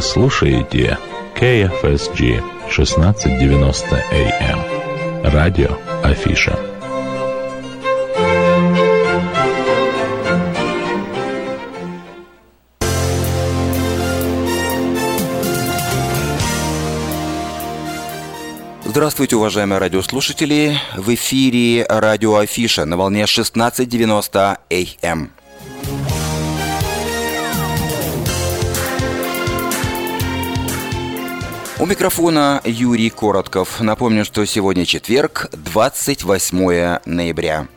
Вы слушаете KFSG 1690 AM. Радио Афиша. Здравствуйте, уважаемые радиослушатели! В эфире радио Афиша на волне 1690 АМ. У микрофона Юрий Коротков. Напомню, что сегодня четверг, 28 ноября.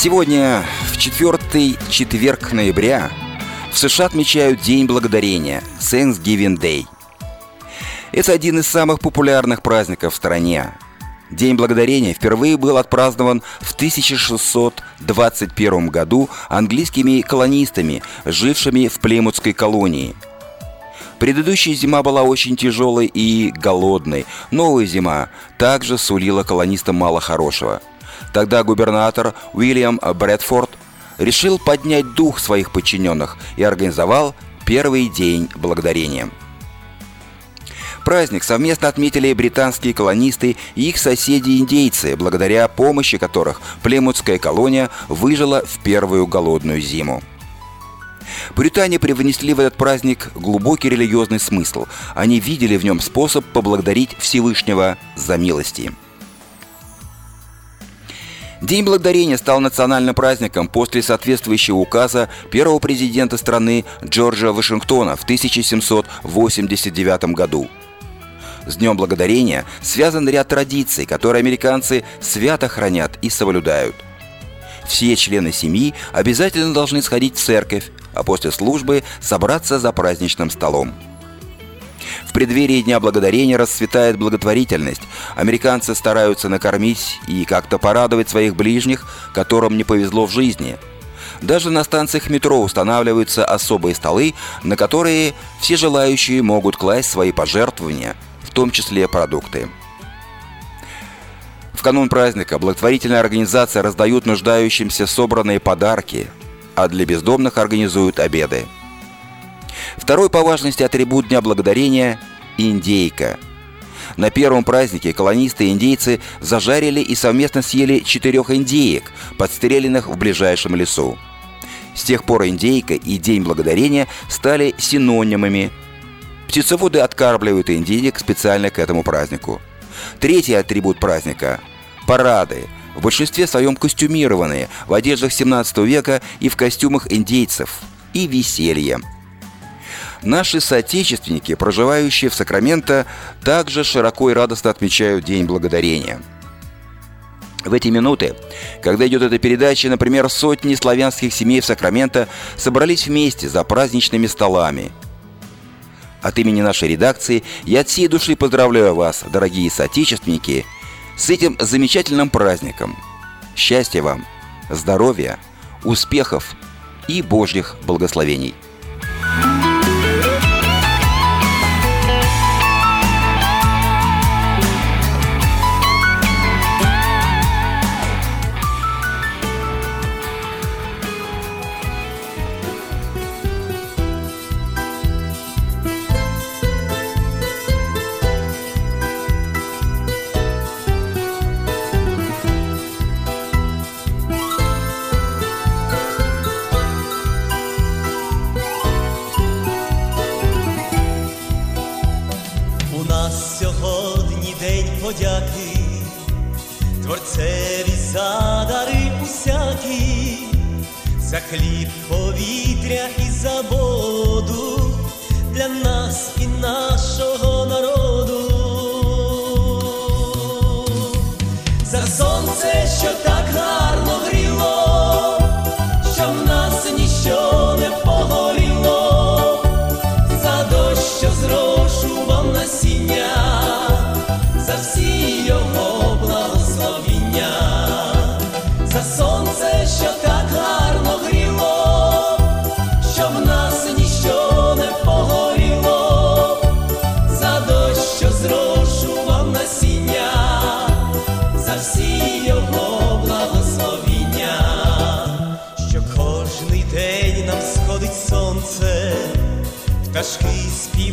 Сегодня, в четвертый четверг ноября, в США отмечают День Благодарения – Thanksgiving Day. Это один из самых популярных праздников в стране. День Благодарения впервые был отпразднован в 1621 году английскими колонистами, жившими в Племутской колонии. Предыдущая зима была очень тяжелой и голодной. Новая зима также сулила колонистам мало хорошего – Тогда губернатор Уильям Брэдфорд решил поднять дух своих подчиненных и организовал первый день благодарения. Праздник совместно отметили британские колонисты и их соседи-индейцы, благодаря помощи которых Племутская колония выжила в первую голодную зиму. Британия привнесли в этот праздник глубокий религиозный смысл. Они видели в нем способ поблагодарить Всевышнего за милости – День Благодарения стал национальным праздником после соответствующего указа первого президента страны Джорджа Вашингтона в 1789 году. С Днем Благодарения связан ряд традиций, которые американцы свято хранят и соблюдают. Все члены семьи обязательно должны сходить в церковь, а после службы собраться за праздничным столом – в преддверии Дня Благодарения расцветает благотворительность. Американцы стараются накормить и как-то порадовать своих ближних, которым не повезло в жизни. Даже на станциях метро устанавливаются особые столы, на которые все желающие могут класть свои пожертвования, в том числе продукты. В канун праздника благотворительная организация раздают нуждающимся собранные подарки, а для бездомных организуют обеды – Второй по важности атрибут Дня Благодарения – индейка. На первом празднике колонисты и индейцы зажарили и совместно съели четырех индеек, подстреленных в ближайшем лесу. С тех пор индейка и День Благодарения стали синонимами. Птицеводы откармливают индейек специально к этому празднику. Третий атрибут праздника – парады – в большинстве своем костюмированные, в одеждах 17 века и в костюмах индейцев. И веселье – Наши соотечественники, проживающие в Сакраменто, также широко и радостно отмечают День Благодарения. В эти минуты, когда идет эта передача, например, сотни славянских семей в Сакраменто собрались вместе за праздничными столами. От имени нашей редакции я от всей души поздравляю вас, дорогие соотечественники, с этим замечательным праздником. Счастья вам, здоровья, успехов и Божьих благословений.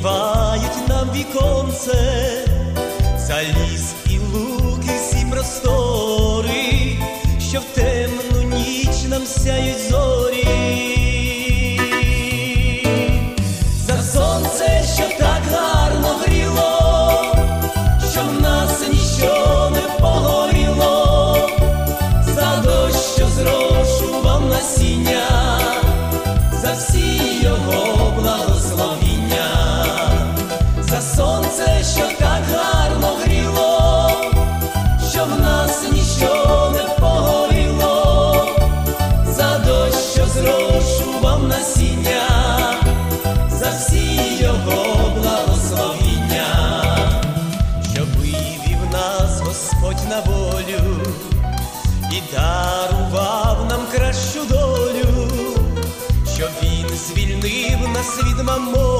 Співають нам віконце, за ліс і луки всі простори, що в темну ніч нам сяють зорі. Звільнив нас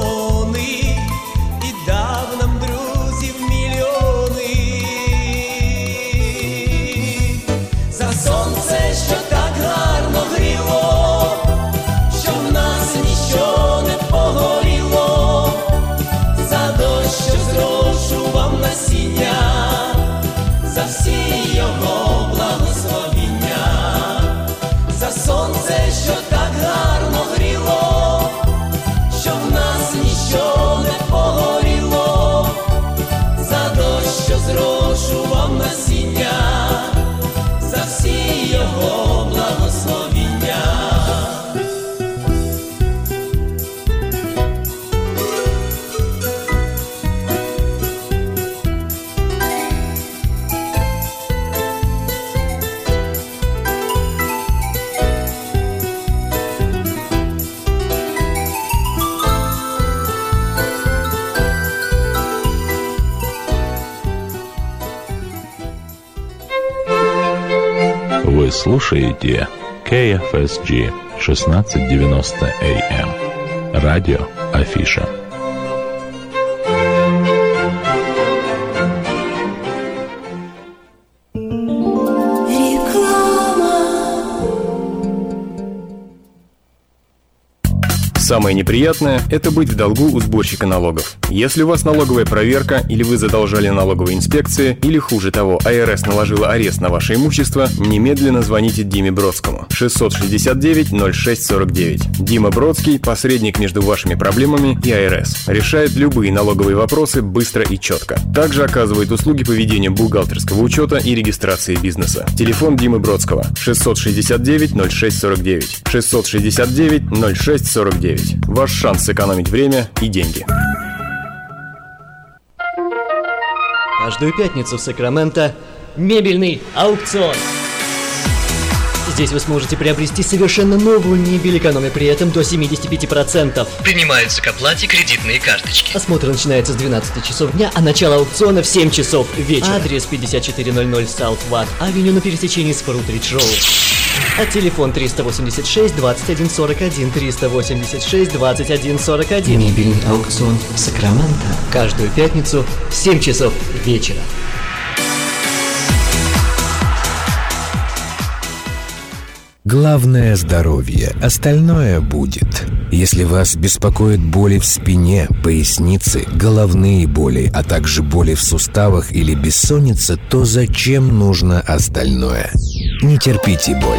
Quando assim слушаете KFSG 1690 AM. Радио Афиша. Самое неприятное – это быть в долгу у сборщика налогов. Если у вас налоговая проверка, или вы задолжали налоговой инспекции, или хуже того, АРС наложила арест на ваше имущество, немедленно звоните Диме Бродскому. 669-0649. Дима Бродский – посредник между вашими проблемами и АРС. Решает любые налоговые вопросы быстро и четко. Также оказывает услуги по ведению бухгалтерского учета и регистрации бизнеса. Телефон Димы Бродского 669-0649. 669-0649. Ваш шанс сэкономить время и деньги. Каждую пятницу в Сакраменто мебельный аукцион. Здесь вы сможете приобрести совершенно новую мебель, экономя при этом до 75%. Принимаются к оплате кредитные карточки. Осмотр начинается с 12 часов дня, а начало аукциона в 7 часов вечера. Адрес 5400 South Watt Авеню на пересечении с Фрутридж Роуд. А телефон 386 21 41 386 21 41. Мебельный аукцион Сакраменто. Каждую пятницу в 7 часов вечера. Главное – здоровье, остальное будет. Если вас беспокоят боли в спине, пояснице, головные боли, а также боли в суставах или бессонница, то зачем нужно остальное? Не терпите боль.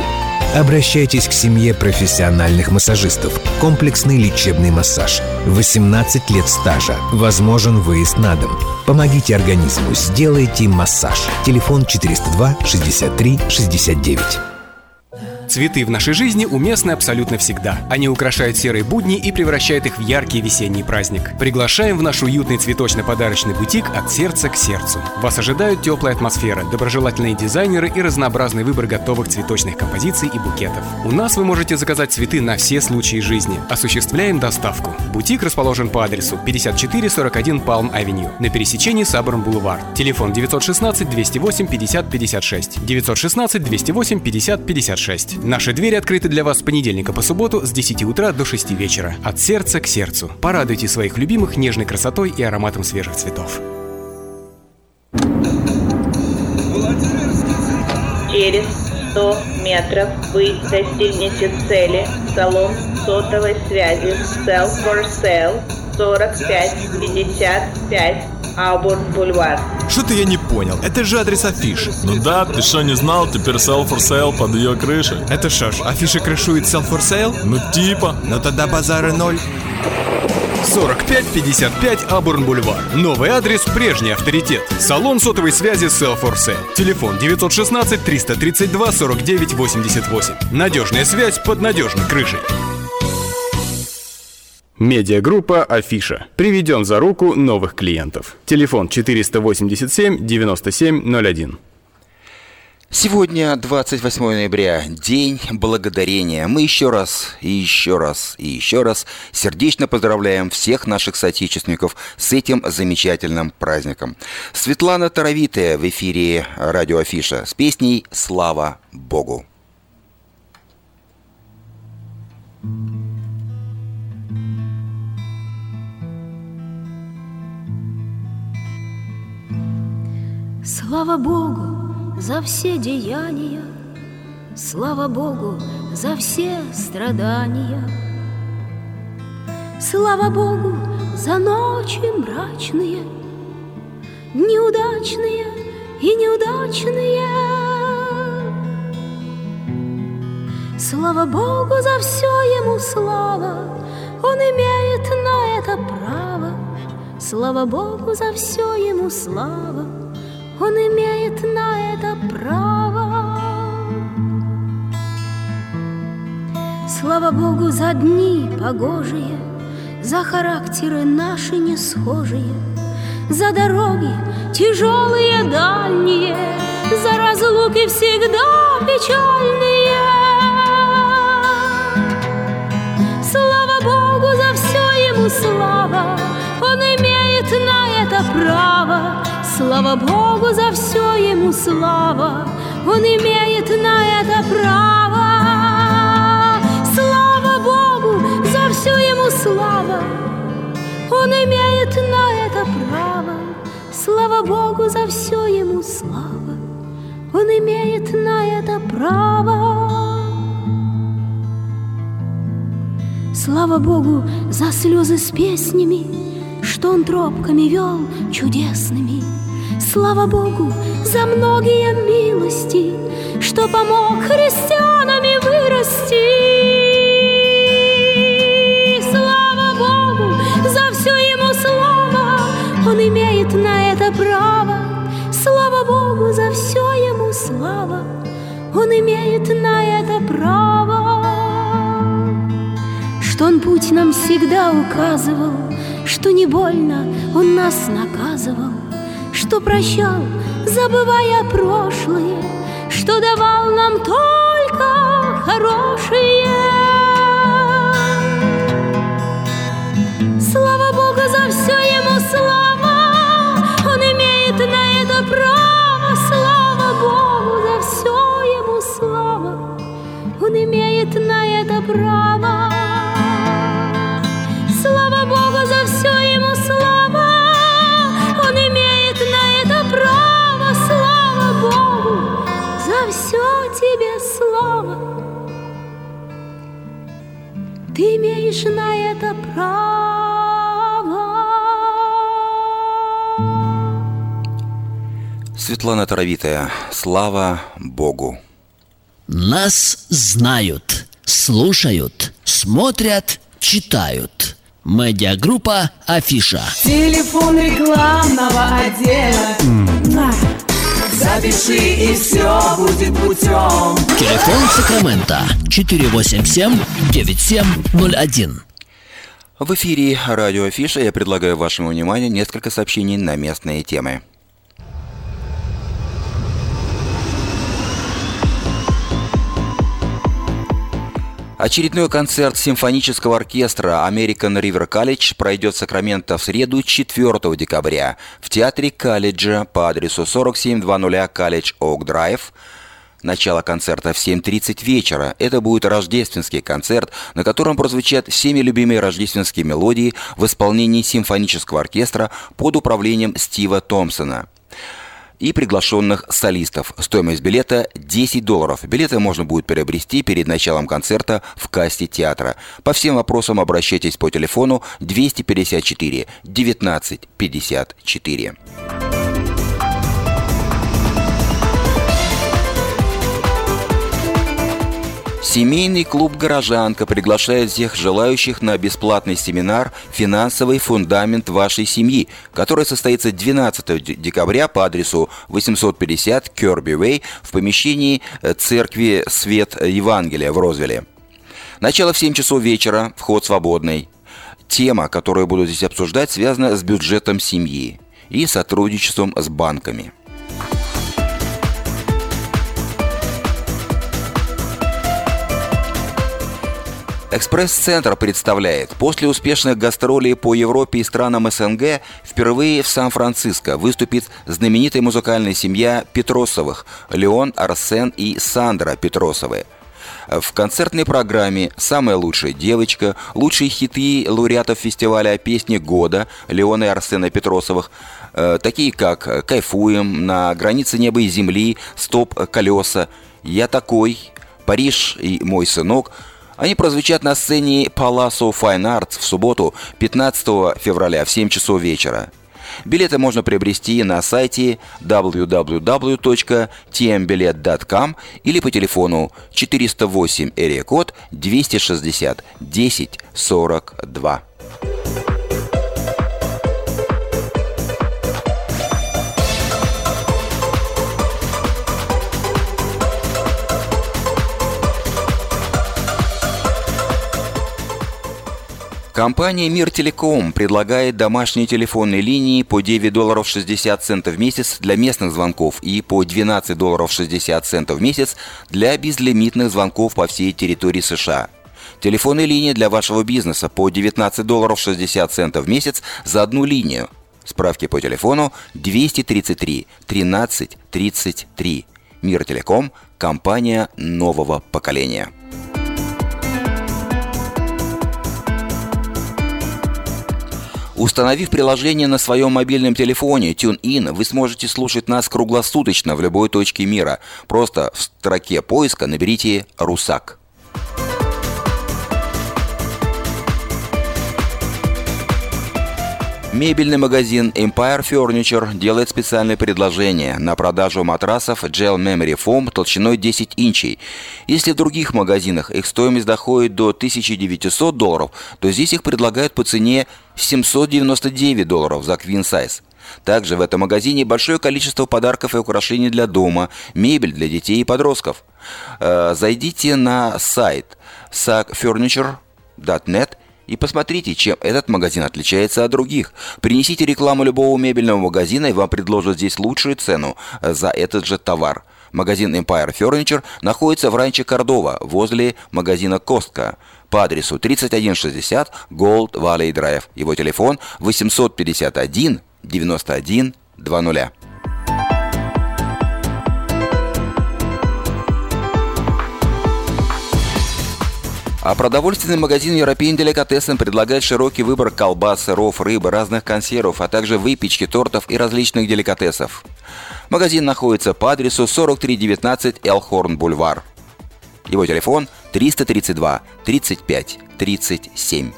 Обращайтесь к семье профессиональных массажистов. Комплексный лечебный массаж. 18 лет стажа. Возможен выезд на дом. Помогите организму, сделайте массаж. Телефон 402 63 69. Цветы в нашей жизни уместны абсолютно всегда. Они украшают серые будни и превращают их в яркий весенний праздник. Приглашаем в наш уютный цветочно-подарочный бутик от сердца к сердцу. Вас ожидают теплая атмосфера, доброжелательные дизайнеры и разнообразный выбор готовых цветочных композиций и букетов. У нас вы можете заказать цветы на все случаи жизни. Осуществляем доставку. Бутик расположен по адресу 5441 Палм Авеню на пересечении Саборн Бульвар. Телефон 916 208 50 56. 916 208 50 56 слушать. Наши двери открыты для вас с понедельника по субботу с 10 утра до 6 вечера. От сердца к сердцу. Порадуйте своих любимых нежной красотой и ароматом свежих цветов. Через 100 метров вы достигнете цели салон сотовой связи Cell for Sale 45 55 Аубон-бульвар. Что-то я не понял. Это же адрес афиши. Ну да, ты что не знал, теперь sell for sale под ее крышей. Это что ж, афиша крышует sell for sale? Ну типа. Но тогда базары ноль. 4555 Абурн Бульвар. Новый адрес, прежний авторитет. Салон сотовой связи Sell for Sale. Телефон 916 332 49 88. Надежная связь под надежной крышей. Медиагруппа «Афиша». Приведем за руку новых клиентов. Телефон 487 9701. Сегодня 28 ноября, День Благодарения. Мы еще раз и еще раз и еще раз сердечно поздравляем всех наших соотечественников с этим замечательным праздником. Светлана Таровитая в эфире радио Афиша с песней «Слава Богу». Слава Богу за все деяния, Слава Богу за все страдания. Слава Богу за ночи мрачные, Дни удачные и неудачные. Слава Богу за все Ему слава, Он имеет на это право. Слава Богу за все Ему слава, Он имеет на это право. Слава Богу за дни погожие, За характеры наши не схожие, За дороги тяжелые дальние, За разлуки всегда печальные. Слава Богу за все Ему слава, Он имеет на это право. Слава Богу за все Ему слава, Он имеет на это право. Слава Богу за все Ему слава, Он имеет на это право. Слава Богу за все Ему слава, Он имеет на это право. Слава Богу за слезы с песнями, Что Он тропками вел чудесными. Слава Богу за многие милости, Что помог христианами вырасти. Слава Богу за все Ему слава, Он имеет на это право. Слава Богу за все Ему слава, Он имеет на это право что Он путь нам всегда указывал, что не больно Он нас наказывал, что прощал, забывая прошлое, что давал нам только хорошее. Слава Богу за все Ему слава, Он имеет на это право. Слава Богу за все Ему слава, Он имеет на это право. На это право. Светлана Таровитая, слава Богу. Нас знают, слушают, смотрят, читают. Медиагруппа «Афиша». Телефон рекламного отдела. На. Запиши и все будет путем. Телефон Сакрамента 487-9701. В эфире радио Афиша я предлагаю вашему вниманию несколько сообщений на местные темы. Очередной концерт симфонического оркестра American River College пройдет в Сакраменто в среду 4 декабря в театре колледжа по адресу 4700 College Oak Drive. Начало концерта в 7.30 вечера. Это будет рождественский концерт, на котором прозвучат всеми любимые рождественские мелодии в исполнении симфонического оркестра под управлением Стива Томпсона. И приглашенных солистов. Стоимость билета 10 долларов. Билеты можно будет приобрести перед началом концерта в кассе театра. По всем вопросам обращайтесь по телефону 254 19 54. Семейный клуб «Горожанка» приглашает всех желающих на бесплатный семинар «Финансовый фундамент вашей семьи», который состоится 12 декабря по адресу 850 Керби Вей в помещении э, церкви Свет Евангелия в Розвилле. Начало в 7 часов вечера, вход свободный. Тема, которую буду здесь обсуждать, связана с бюджетом семьи и сотрудничеством с банками – Экспресс-центр представляет после успешных гастролей по Европе и странам СНГ впервые в Сан-Франциско выступит знаменитая музыкальная семья Петросовых – Леон, Арсен и Сандра Петросовы. В концертной программе «Самая лучшая девочка», лучшие хиты лауреатов фестиваля песни года Леона и Арсена Петросовых, э, такие как «Кайфуем», «На границе неба и земли», «Стоп, колеса», «Я такой», «Париж» и «Мой сынок», они прозвучат на сцене Palazzo Fine Arts в субботу 15 февраля в 7 часов вечера. Билеты можно приобрести на сайте www.tmbilet.com или по телефону 408 эрия код 260 10 42. Компания «Мир Телеком» предлагает домашние телефонные линии по 9 долларов 60 центов в месяц для местных звонков и по 12 долларов 60 центов в месяц для безлимитных звонков по всей территории США. Телефонные линии для вашего бизнеса по 19 долларов 60 центов в месяц за одну линию. Справки по телефону 233 13 33. Мир Телеком – компания нового поколения. Установив приложение на своем мобильном телефоне TuneIn, вы сможете слушать нас круглосуточно в любой точке мира. Просто в строке поиска наберите «Русак». Мебельный магазин Empire Furniture делает специальное предложение на продажу матрасов Gel Memory Foam толщиной 10 инчей. Если в других магазинах их стоимость доходит до 1900 долларов, то здесь их предлагают по цене 799 долларов за Queen Size. Также в этом магазине большое количество подарков и украшений для дома, мебель для детей и подростков. Э, зайдите на сайт sagfurniture.net и посмотрите, чем этот магазин отличается от других. Принесите рекламу любого мебельного магазина, и вам предложат здесь лучшую цену за этот же товар. Магазин Empire Furniture находится в ранче Кордова, возле магазина Костка по адресу 3160 Gold Valley Drive. Его телефон 851 91 20. А продовольственный магазин European Delicatessen предлагает широкий выбор колбас, сыров, рыбы, разных консервов, а также выпечки, тортов и различных деликатесов. Магазин находится по адресу 4319 Элхорн Бульвар. Его телефон 332 35 37.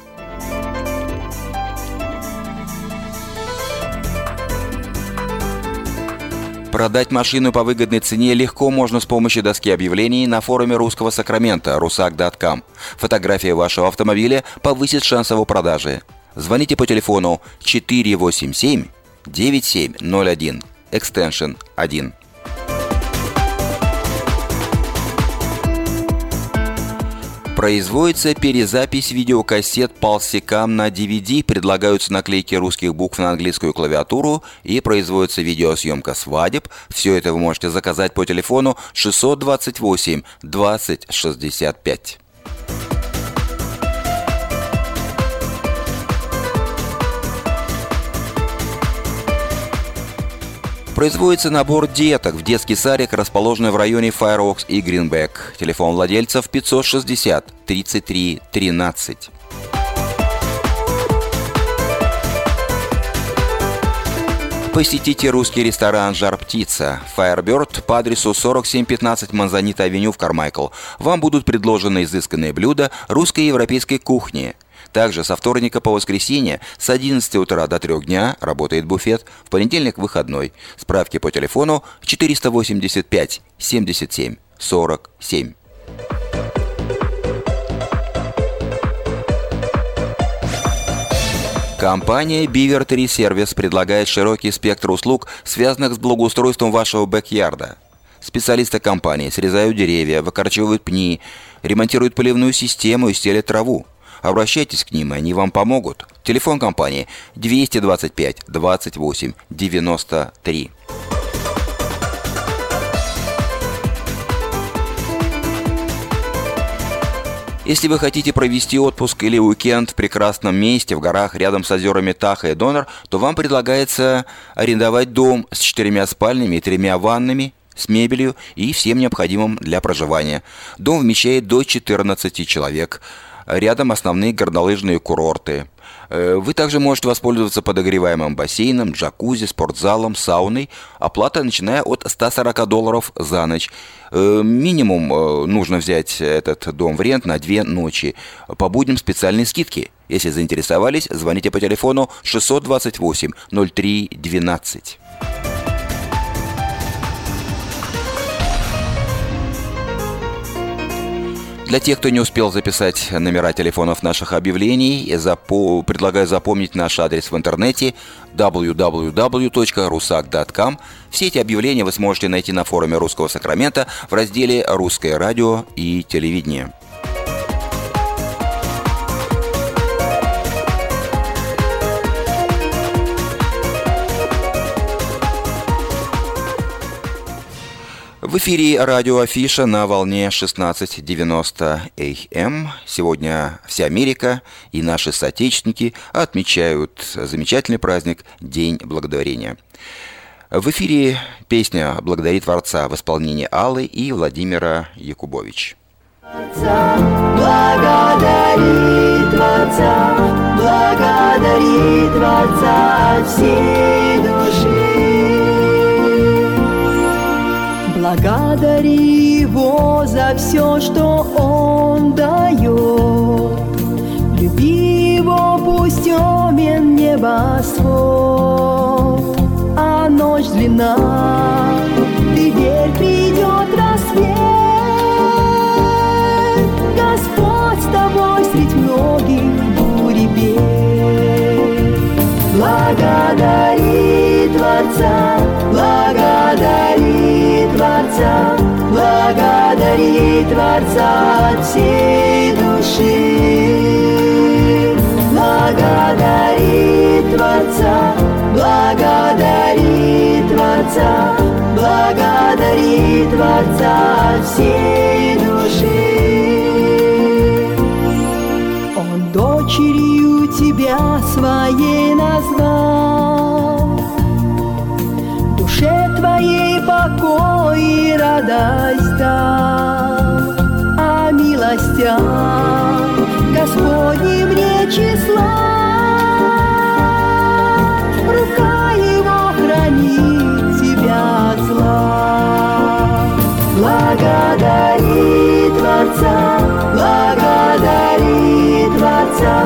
Продать машину по выгодной цене легко можно с помощью доски объявлений на форуме русского Сакрамента rusak.com. Фотография вашего автомобиля повысит шанс его продажи. Звоните по телефону 487 9701, extension 1. Производится перезапись видеокассет полсекам на DVD, предлагаются наклейки русских букв на английскую клавиатуру и производится видеосъемка свадеб. Все это вы можете заказать по телефону 628 20 65. Производится набор деток в детский садик, расположенный в районе Fireworks и Гринбек. Телефон владельцев 560 33 13. Посетите русский ресторан «Жар птица» Firebird по адресу 4715 Манзанита авеню в Кармайкл. Вам будут предложены изысканные блюда русской и европейской кухни. Также со вторника по воскресенье с 11 утра до 3 дня работает буфет, в понедельник выходной. Справки по телефону 485 77 47. Компания Beaver Tree Service предлагает широкий спектр услуг, связанных с благоустройством вашего бэк-ярда. Специалисты компании срезают деревья, выкорчевывают пни, ремонтируют поливную систему и стелят траву. Обращайтесь к ним, они вам помогут. Телефон компании 225 28 93. Если вы хотите провести отпуск или уикенд в прекрасном месте в горах рядом с озерами Таха и Донор, то вам предлагается арендовать дом с четырьмя спальнями и тремя ваннами, с мебелью и всем необходимым для проживания. Дом вмещает до 14 человек. Рядом основные горнолыжные курорты. Э, вы также можете воспользоваться подогреваемым бассейном, джакузи, спортзалом, сауной. Оплата начиная от 140 долларов за ночь. Э, минимум э, нужно взять этот дом в рент на две ночи. По будням специальные скидки. Если заинтересовались, звоните по телефону 628 03 12. Для тех, кто не успел записать номера телефонов наших объявлений, запо- предлагаю запомнить наш адрес в интернете www.rusak.com. Все эти объявления вы сможете найти на форуме Русского Сакрамента в разделе «Русское радио и телевидение». В эфире радио Афиша на волне 16.90 АМ. Сегодня вся Америка и наши соотечественники отмечают замечательный праздник День Благодарения. В эфире песня «Благодари Творца» в исполнении Аллы и Владимира Якубович. Благодари Творца, благодари Творца всей души. Благодари Его за все, что Он дает. Люби Его, пусть темен небосвод, а ночь длинна. Ты верь, придет рассвет. Господь с тобой средь многих бурь и бед. Благодари Творца, благодари Творца, благодари Творца от всей души. Благодари Творца, благодари Творца, благодари Творца от всей души. Он дочерью тебя своей назвал, душе твоей покой и радость дал, а милостям Господним не числа. Рука его хранит тебя от зла. Благодари Творца, благодари Творца,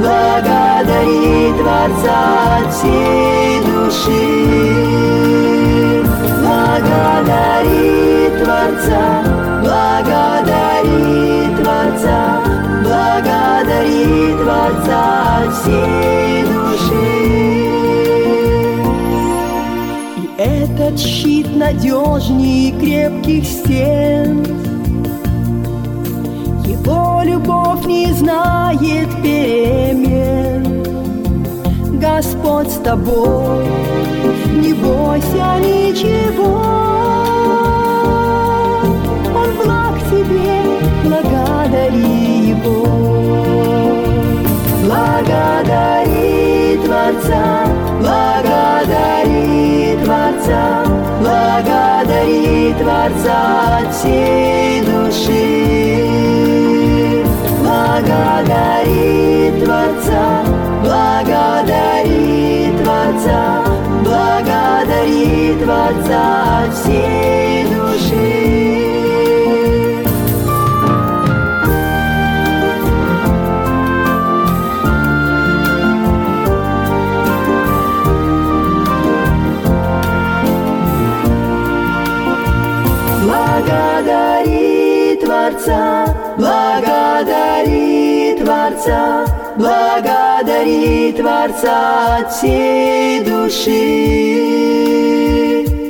благодари Творца от всей всей души. И этот щит надежней крепких стен. Его любовь не знает перемен. Господь с тобой, не бойся ничего. Благодари Творца, благодари Творца, благодари Творца от всей души. Благодари Творца, благодари Творца, благодари Творца от всей благодари Творца от всей души.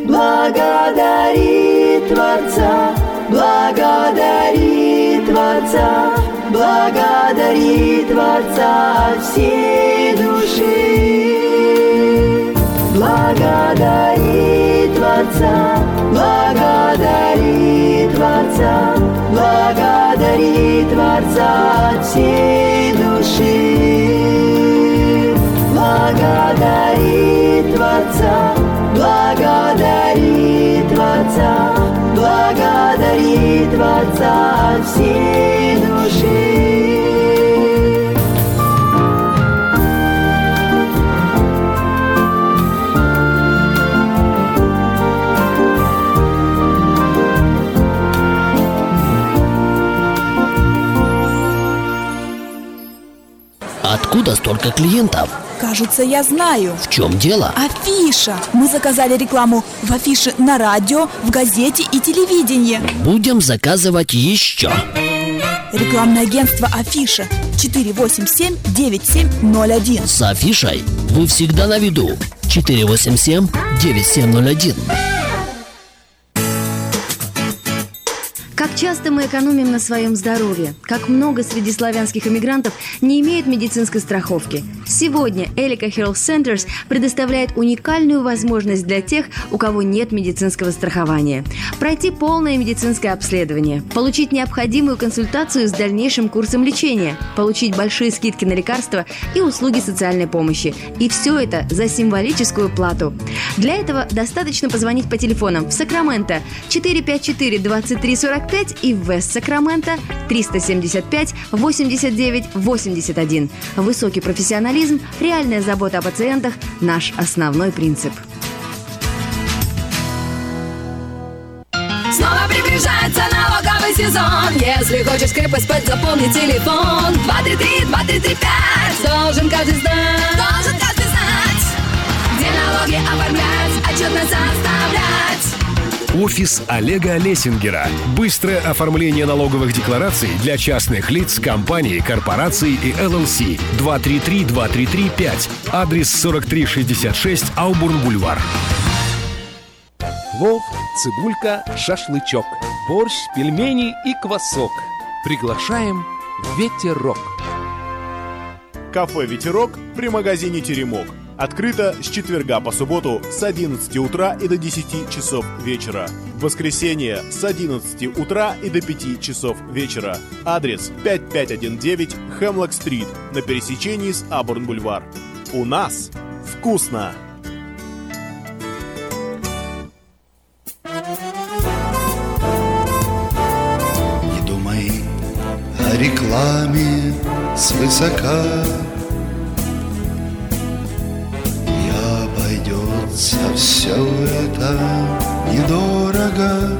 Благодари Творца, благодари Творца, благодари Творца от всей души. Благодари Творца, благодари Творца, благодари Творца от всей Благодари Творца, благодари Творца, благодари Творца от всей Откуда столько клиентов? Кажется, я знаю. В чем дело? Афиша. Мы заказали рекламу в афише на радио, в газете и телевидении. Будем заказывать еще. Рекламное агентство Афиша 487-9701. С афишей вы всегда на виду. 487-9701. Часто мы экономим на своем здоровье? Как много среди славянских иммигрантов не имеют медицинской страховки? Сегодня Элика Health Centers предоставляет уникальную возможность для тех, у кого нет медицинского страхования. Пройти полное медицинское обследование, получить необходимую консультацию с дальнейшим курсом лечения, получить большие скидки на лекарства и услуги социальной помощи. И все это за символическую плату. Для этого достаточно позвонить по телефонам в Сакраменто 454 2345 и в Вест Сакраменто 375 89 81. Высокий профессионализм, реальная забота о пациентах – наш основной принцип. Снова приближается налоговый сезон. Если хочешь крепость под запомни телефон. 233-2335 Должен каждый знать. Должен каждый знать Где налоги оформлять, отчетность составлять Офис Олега Лессингера. Быстрое оформление налоговых деклараций для частных лиц, компаний, корпораций и ЛЛС. 233-233-5. Адрес 4366 Аубурн-Бульвар. Плов, цибулька, шашлычок, борщ, пельмени и квасок. Приглашаем в Ветерок. Кафе «Ветерок» при магазине «Теремок». Открыто с четверга по субботу с 11 утра и до 10 часов вечера. В воскресенье с 11 утра и до 5 часов вечера. Адрес 5519 Хемлок-стрит на пересечении с Абурн-бульвар. У нас вкусно! Не думай о рекламе свысока все это недорого.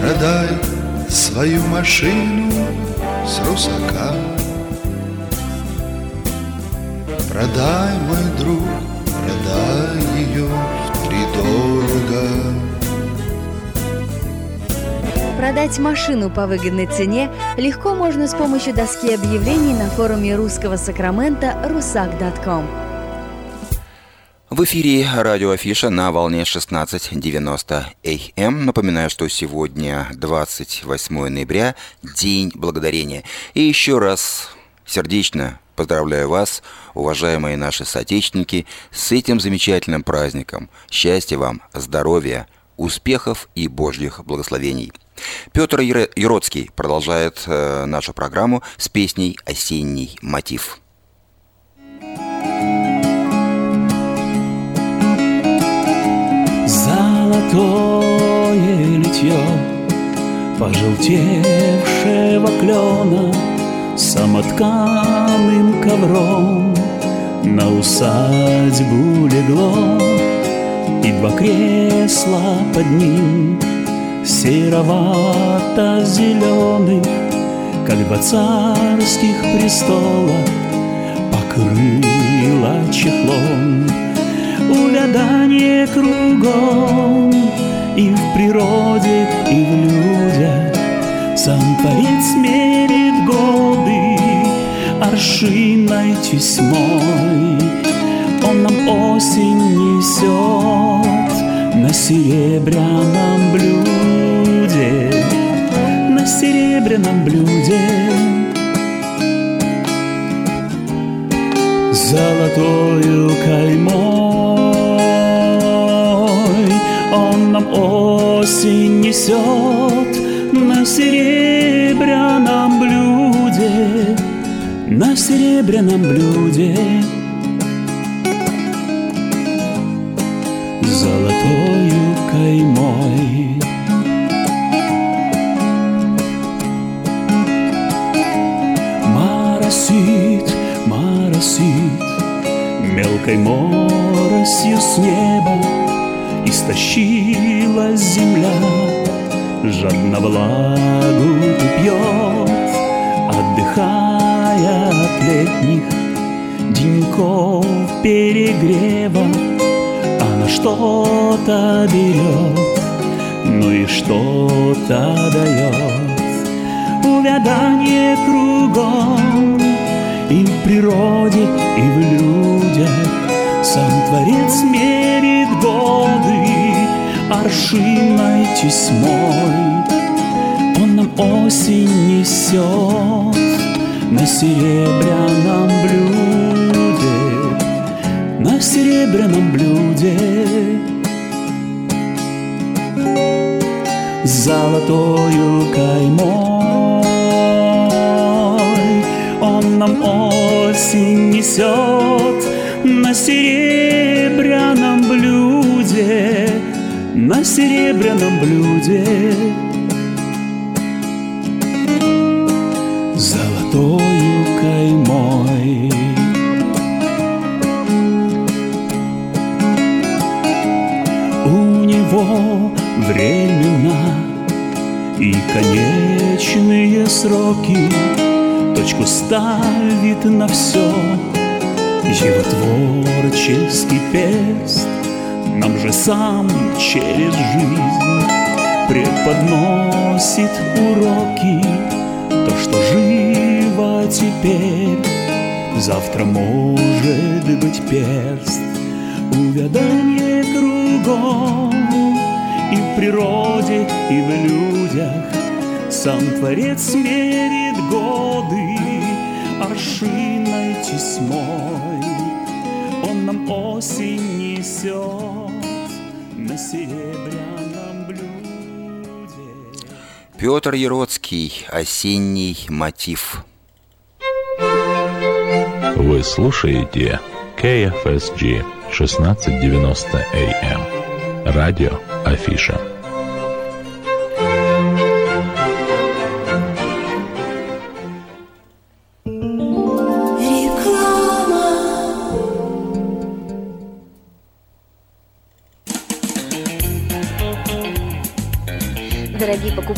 Продай свою машину с русака. Продай, мой друг, продай ее втридорого. Продать машину по выгодной цене легко можно с помощью доски объявлений на форуме русского Сакрамента rusak.com. В эфире радио Афиша на волне 16.90 АМ. Напоминаю, что сегодня 28 ноября, День Благодарения. И еще раз сердечно поздравляю вас, уважаемые наши соотечественники, с этим замечательным праздником. Счастья вам, здоровья, успехов и божьих благословений. Петр Яроцкий продолжает э, нашу программу с песней «Осенний мотив». Золотое литье Пожелтевшего клена Самотканым ковром. На усадьбу легло два кресла под ним Серовато-зеленых, как два царских престола Покрыла чехлом увядание кругом. И в природе, и в людях. Сам Творец мерит годы Аршиной тесьмой. Он нам осень несет На серебряном блюде На серебряном блюде. Золотою каймой осень несет На серебряном блюде На серебряном блюде. Золотою каймой. Моросит, моросит Мелкой моросью с неба Истощилась земля. Жадно влагу пьет Отдыхая от летних деньков перегрева. Она что-то берет, ну и что-то дает Увядание кругом и в природе, и в людях. Сам Творец годы аршиной тесьмой Он нам осень несет на серебряном блюде На серебряном блюде. Золотою каймой Он нам осень несет на серебряном На серебряном блюде. Золотою каймой. У него времена и конечные сроки. Точку ставит на все его творческий перст Нам же сам через жизнь преподносит уроки. То, что живо теперь, завтра может быть перст. Увядание кругом и в природе, и в людях. Сам Творец мерит годы аршиной нам осень несет на серебряном блюде Петр Яроцкий «Осенний мотив». Вы слушаете KFSG 1690 AM. Радио Афиша.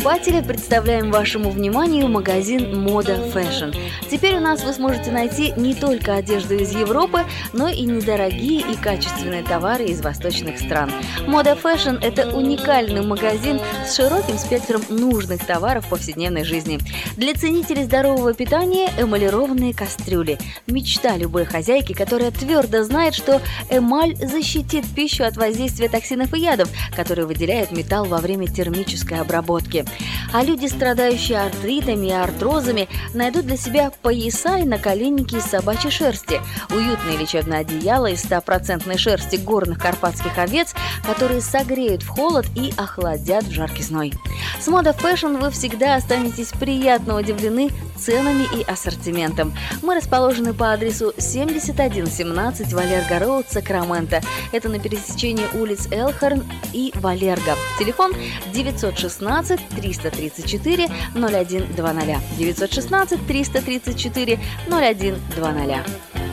Дорогие покупатели, представляем вашему вниманию магазин Мода Fashion. Теперь у нас вы сможете найти не только одежду из Европы, но и недорогие и качественные товары из восточных стран. Мода Fashion – это уникальный магазин с широким спектром нужных товаров повседневной жизни. Для ценителей здорового питания эмалированные кастрюли. Мечта любой хозяйки, которая твердо знает, что эмаль защитит пищу от воздействия токсинов и ядов, которые выделяет металл во время термической обработки. А люди, страдающие артритами и артрозами, найдут для себя пояса и наколенники из собачьей шерсти, уютное лечебное одеяло из стопроцентной шерсти горных карпатских овец, которые согреют в холод и охладят в жаркий зной. С Мода Fashion вы всегда останетесь приятно удивлены ценами и ассортиментом. Мы расположены по адресу 7117 Валерго Роуд, Сакраменто. Это на пересечении улиц Элхорн и Валерго. Телефон 916 334 0120. 916 334 0120.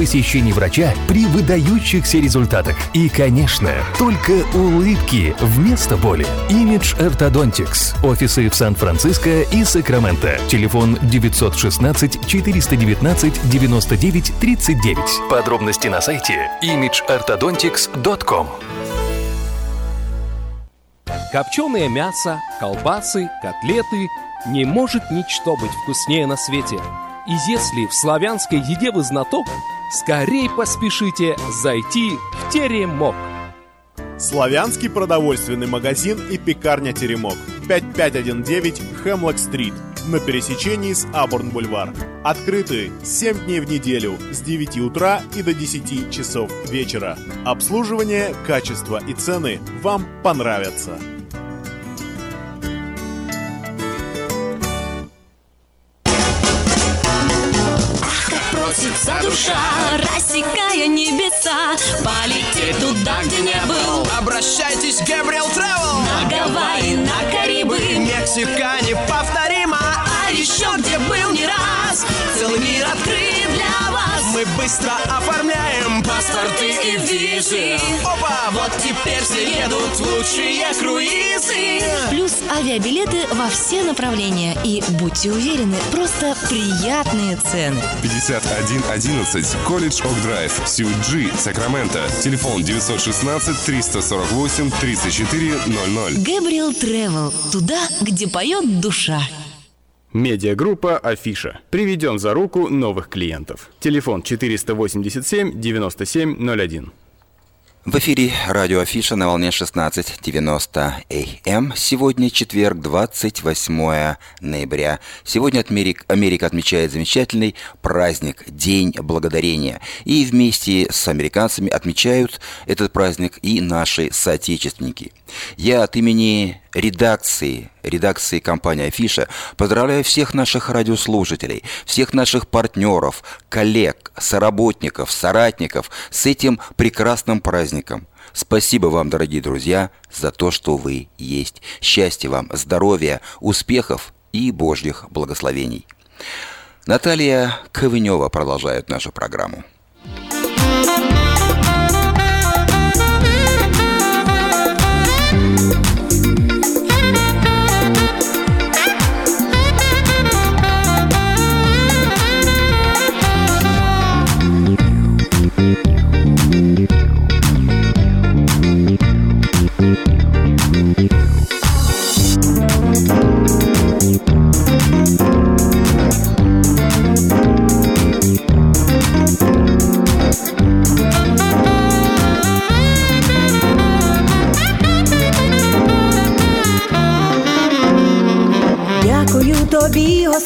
посещений врача при выдающихся результатах. И, конечно, только улыбки вместо боли. Image Orthodontics. Офисы в Сан-Франциско и Сакраменто. Телефон 916 419 99 39. Подробности на сайте imageorthodontics.com. Копченое мясо, колбасы, котлеты – не может ничто быть вкуснее на свете. И если в славянской еде вы знаток, скорей поспешите зайти в Теремок. Славянский продовольственный магазин и пекарня «Теремок». 5519 Хемлок-стрит на пересечении с Абурн-бульвар. Открыты 7 дней в неделю с 9 утра и до 10 часов вечера. Обслуживание, качество и цены вам понравятся. Душа, рассекая небеса, полететь туда, где не был. Обращайтесь Габриэл Travel. На Гавайи, на Карибы, Мексика Мы быстро оформляем паспорты и визы. Опа! Вот теперь все едут лучшие круизы. Плюс авиабилеты во все направления. И будьте уверены, просто приятные цены. 5111 Колледж Ок Драйв, Сьют Джи, Сакраменто. Телефон 916 348 3400. Гэбриэл Тревел. Туда, где поет душа. Медиагруппа «Афиша». Приведем за руку новых клиентов. Телефон 487 9701. В эфире радио Афиша на волне 16.90 АМ. Сегодня четверг, 28 ноября. Сегодня Америка отмечает замечательный праздник, День Благодарения. И вместе с американцами отмечают этот праздник и наши соотечественники. Я от имени редакции, редакции компании Афиша поздравляю всех наших радиослушателей, всех наших партнеров, коллег, соработников, соратников с этим прекрасным праздником. Спасибо вам, дорогие друзья, за то, что вы есть. Счастья вам, здоровья, успехов и Божьих благословений. Наталья Ковынева продолжает нашу программу.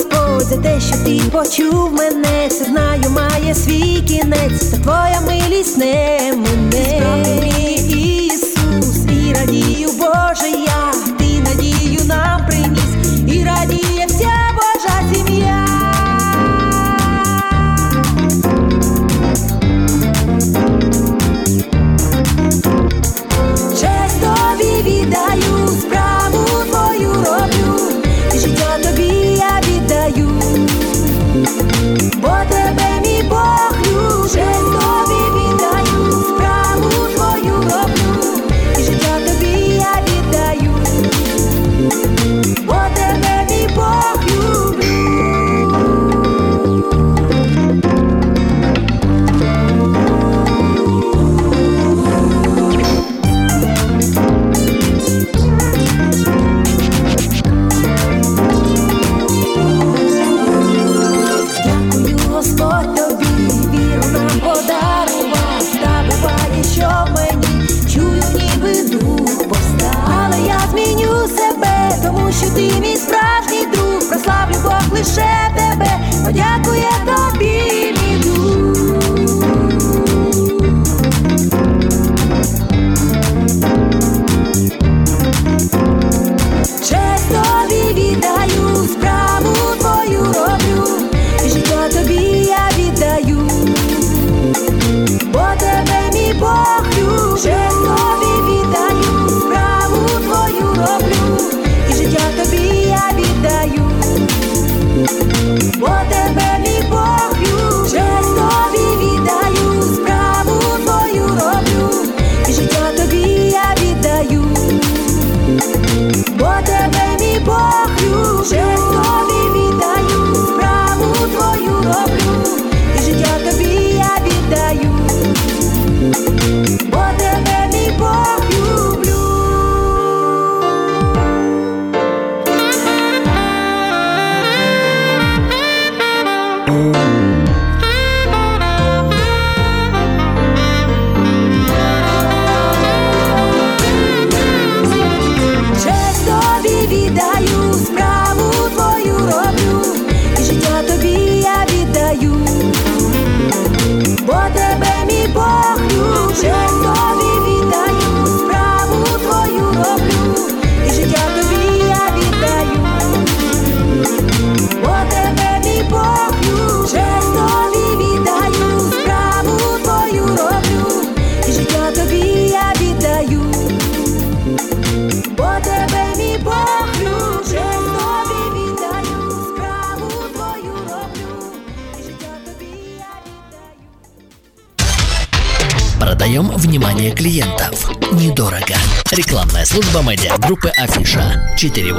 Господь, за те, що ти почув мене. Це знаю, має свій кінець, та твоя милість не мене. Справді Ісус, і радію,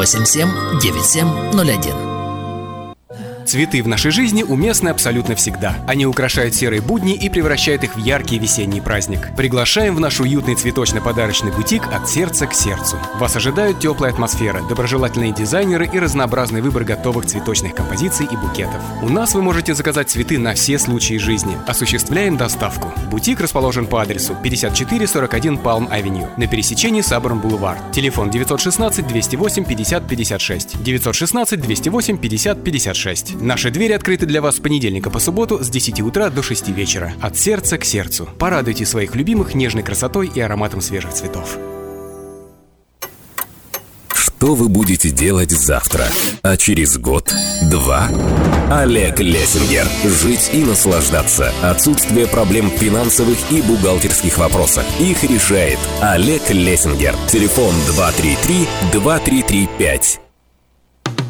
487 9701. Цветы в нашей жизни уместны абсолютно всегда. Они украшают серые будни и превращают их в яркий весенний праздник. Приглашаем в наш уютный цветочно-подарочный бутик от сердца к сердцу. Вас ожидают теплая атмосфера, доброжелательные дизайнеры и разнообразный выбор готовых цветочных композиций и букетов. У нас вы можете заказать цветы на все случаи жизни. Осуществляем доставку. Бутик расположен по адресу 5441 Палм Авеню на пересечении Саборн Бульвар. Телефон 916 208 50 56. 916 208 50 56. Наши двери открыты для вас с понедельника по субботу с 10 утра до 6 вечера. От сердца к сердцу. Порадуйте своих любимых нежной красотой и ароматом свежих цветов. Что вы будете делать завтра? А через год? Два? Олег Лессингер. Жить и наслаждаться. Отсутствие проблем в финансовых и бухгалтерских вопросах. Их решает Олег Лессингер. Телефон 233-2335.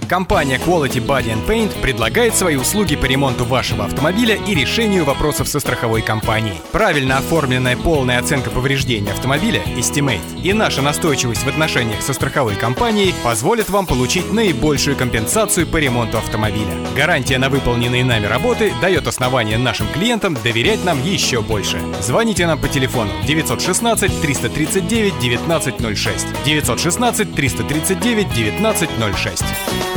Компания Quality Body and Paint предлагает свои услуги по ремонту вашего автомобиля и решению вопросов со страховой компанией. Правильно оформленная полная оценка повреждений автомобиля Estimate и наша настойчивость в отношениях со страховой компанией позволят вам получить наибольшую компенсацию по ремонту автомобиля. Гарантия на выполненные нами работы дает основание нашим клиентам доверять нам еще больше. Звоните нам по телефону 916 339 1906 916 339 1906.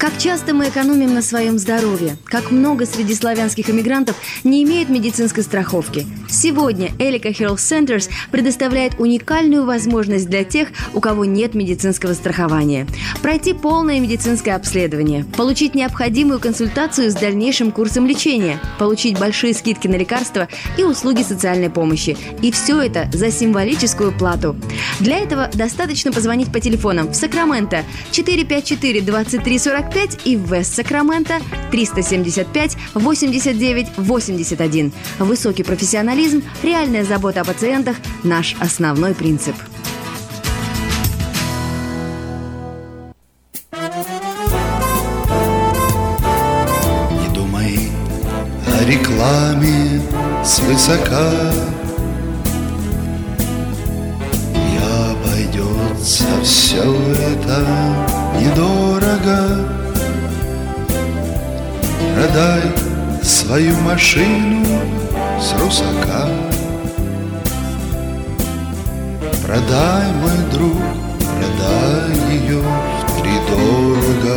Как часто мы экономим на своем здоровье? Как много среди славянских иммигрантов не имеют медицинской страховки? Сегодня Элика Health Centers предоставляет уникальную возможность для тех, у кого нет медицинского страхования. Пройти полное медицинское обследование, получить необходимую консультацию с дальнейшим курсом лечения, получить большие скидки на лекарства и услуги социальной помощи. И все это за символическую плату. Для этого достаточно позвонить по телефонам в Сакраменто 454 2345 и в Вест Сакраменто 375 89 81. Высокий профессионализм, реальная забота о пациентах – наш основной принцип. Не думай о рекламе свысока И обойдется все это недорого Продай свою машину с русака Продай, мой друг, продай ее втридорого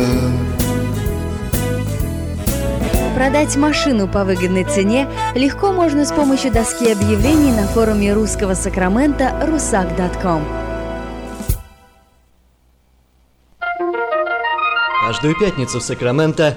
Продать машину по выгодной цене легко можно с помощью доски объявлений на форуме русского Сакрамента rusak.com. Каждую пятницу в Сакраменто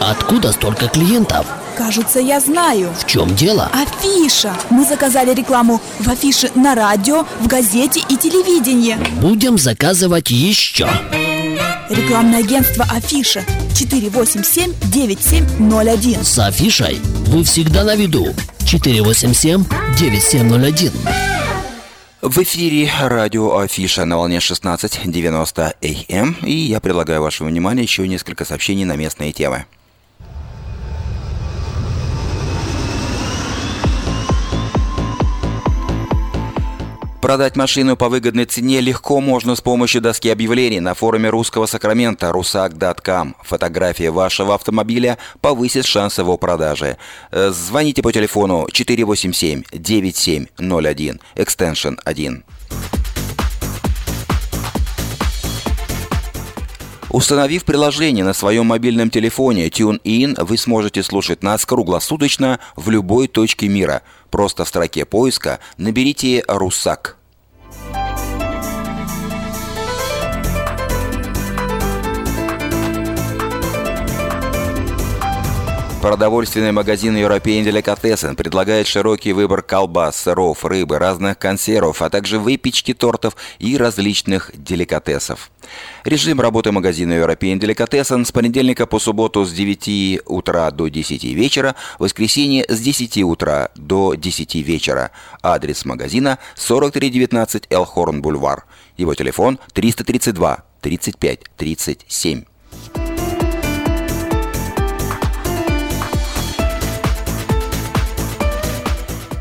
Откуда столько клиентов? Кажется, я знаю. В чем дело? Афиша. Мы заказали рекламу в афише на радио, в газете и телевидении. Будем заказывать еще. Рекламное агентство Афиша 487-9701. С афишей вы всегда на виду. 487-9701. В эфире радио Афиша на волне 16.90 АМ. И я предлагаю вашему вниманию еще несколько сообщений на местные темы. Продать машину по выгодной цене легко можно с помощью доски объявлений на форуме русского Сакрамента rusak.com. Фотография вашего автомобиля повысит шанс его продажи. Э, Звоните по телефону 487-9701, экстеншн 1. Установив приложение на своем мобильном телефоне TuneIn, вы сможете слушать нас круглосуточно в любой точке мира. Просто в строке поиска наберите «Русак». Продовольственный магазин European Delicatessen предлагает широкий выбор колбас, сыров, рыбы, разных консервов, а также выпечки, тортов и различных деликатесов. Режим работы магазина European Delicatessen с понедельника по субботу с 9 утра до 10 вечера, воскресенье с 10 утра до 10 вечера. Адрес магазина 4319 Элхорн Бульвар. Его телефон 332 35 37.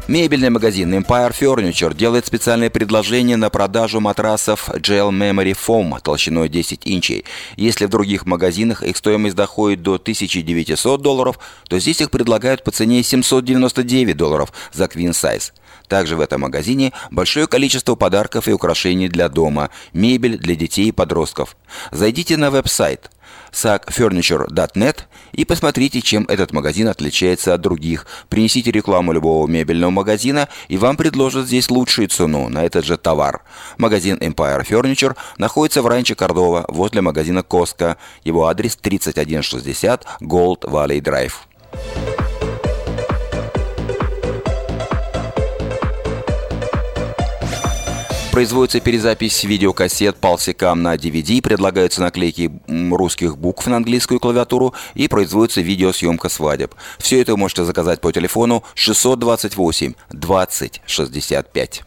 Мебельный магазин Empire Furniture делает специальное предложение на продажу матрасов Gel Memory Foam толщиной 10 инчей. Если в других магазинах их стоимость доходит до 1900 долларов, то здесь их предлагают по цене 799 долларов за Queen Size. Также в этом магазине большое количество подарков и украшений для дома, мебель для детей и подростков. Зайдите на веб-сайт sagfurniture.net и посмотрите, чем этот магазин отличается от других. Принесите рекламу любого мебельного магазина, и вам предложат здесь лучшую цену на этот же товар. Магазин Empire Furniture находится в Ранче Кордова, возле магазина Коска. Его адрес 3160 Gold Valley Drive. Производится перезапись видеокассет Палсикам на DVD, предлагаются наклейки русских букв на английскую клавиатуру и производится видеосъемка свадеб. Все это вы можете заказать по телефону 628 20 65.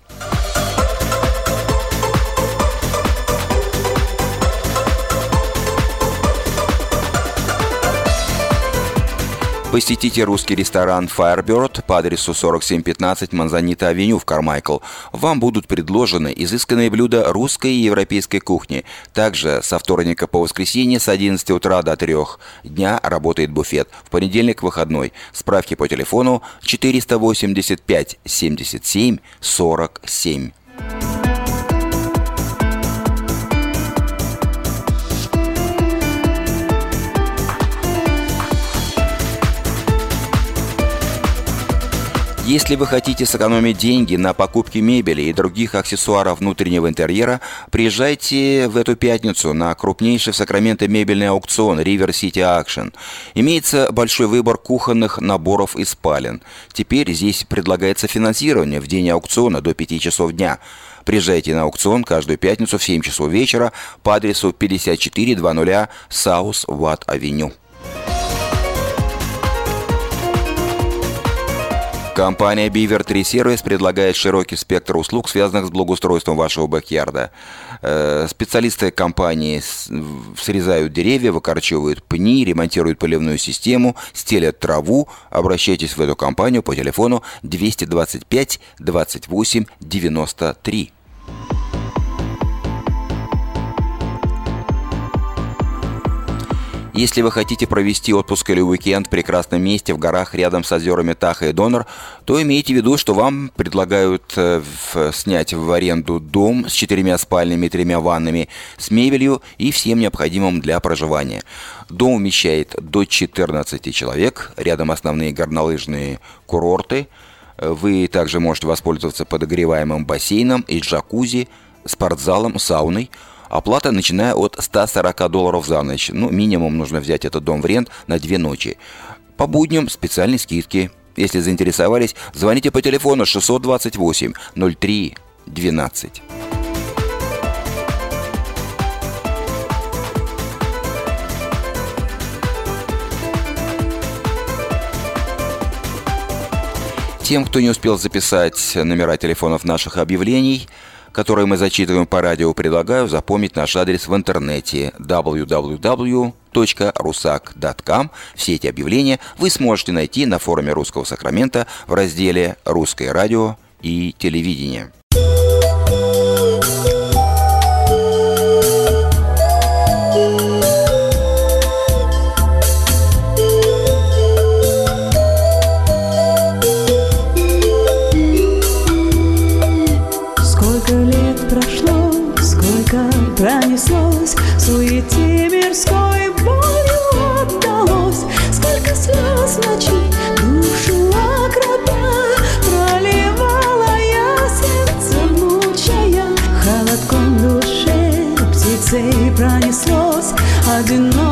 Посетите русский ресторан Firebird по адресу 4715 Манзанита Авеню в Кармайкл. Вам будут предложены изысканные блюда русской и европейской кухни. Также со вторника по воскресенье с 11 утра до 3 дня работает буфет. В понедельник выходной. Справки по телефону 485 77 47. Если вы хотите сэкономить деньги на покупке мебели и других аксессуаров внутреннего интерьера, приезжайте в эту пятницу на крупнейший в Сакраменто мебельный аукцион River City Action. Имеется большой выбор кухонных наборов и спален. Теперь здесь предлагается финансирование в день аукциона до 5 часов дня. Приезжайте на аукцион каждую пятницу в 7 часов вечера по адресу 5400 South Watt Avenue. Компания Beaver 3 Service предлагает широкий спектр услуг, связанных с благоустройством вашего бэк-ярда. Э, специалисты компании срезают деревья, выкорчевывают пни, ремонтируют поливную систему, стелят траву. Обращайтесь в эту компанию по телефону 225 28 93. Если вы хотите провести отпуск или уикенд в прекрасном месте в горах рядом с озерами Таха и Донор, то имейте в виду, что вам предлагают э, снять в аренду дом с четырьмя спальнями и тремя ваннами, с мебелью и всем необходимым для проживания. Дом вмещает до 14 человек, рядом основные горнолыжные курорты. Вы также можете воспользоваться подогреваемым бассейном и джакузи, спортзалом, сауной – Оплата начиная от 140 долларов за ночь. Ну, минимум нужно взять этот дом в рент на две ночи. По будням специальные скидки. Если заинтересовались, звоните по телефону 628 03 12. Тем, кто не успел записать номера телефонов наших объявлений – которые мы зачитываем по радио, предлагаю запомнить наш адрес в интернете www.rusak.com. Все эти объявления вы сможете найти на форуме Русского Сакрамента в разделе «Русское радио и телевидение». no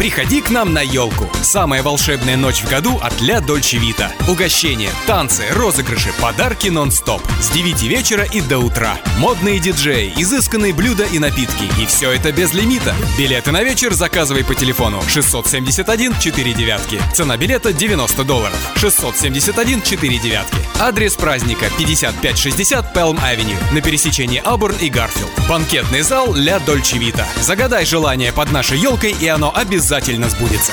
Приходи к нам на елку. Самая волшебная ночь в году от La Dolce Vita. Угощения, танцы, розыгрыши, подарки нон-стоп. С 9 вечера и до утра. Модные диджеи, изысканные блюда и напитки. И все это без лимита. Билеты на вечер заказывай по телефону 671 4 девятки. Цена билета 90 долларов. 671 4 девятки. Адрес праздника 5560 Palm Avenue на пересечении Auburn и Garfield. Банкетный зал La Dolce Vita. Загадай желание под нашей елкой, и оно обязательно сбудется.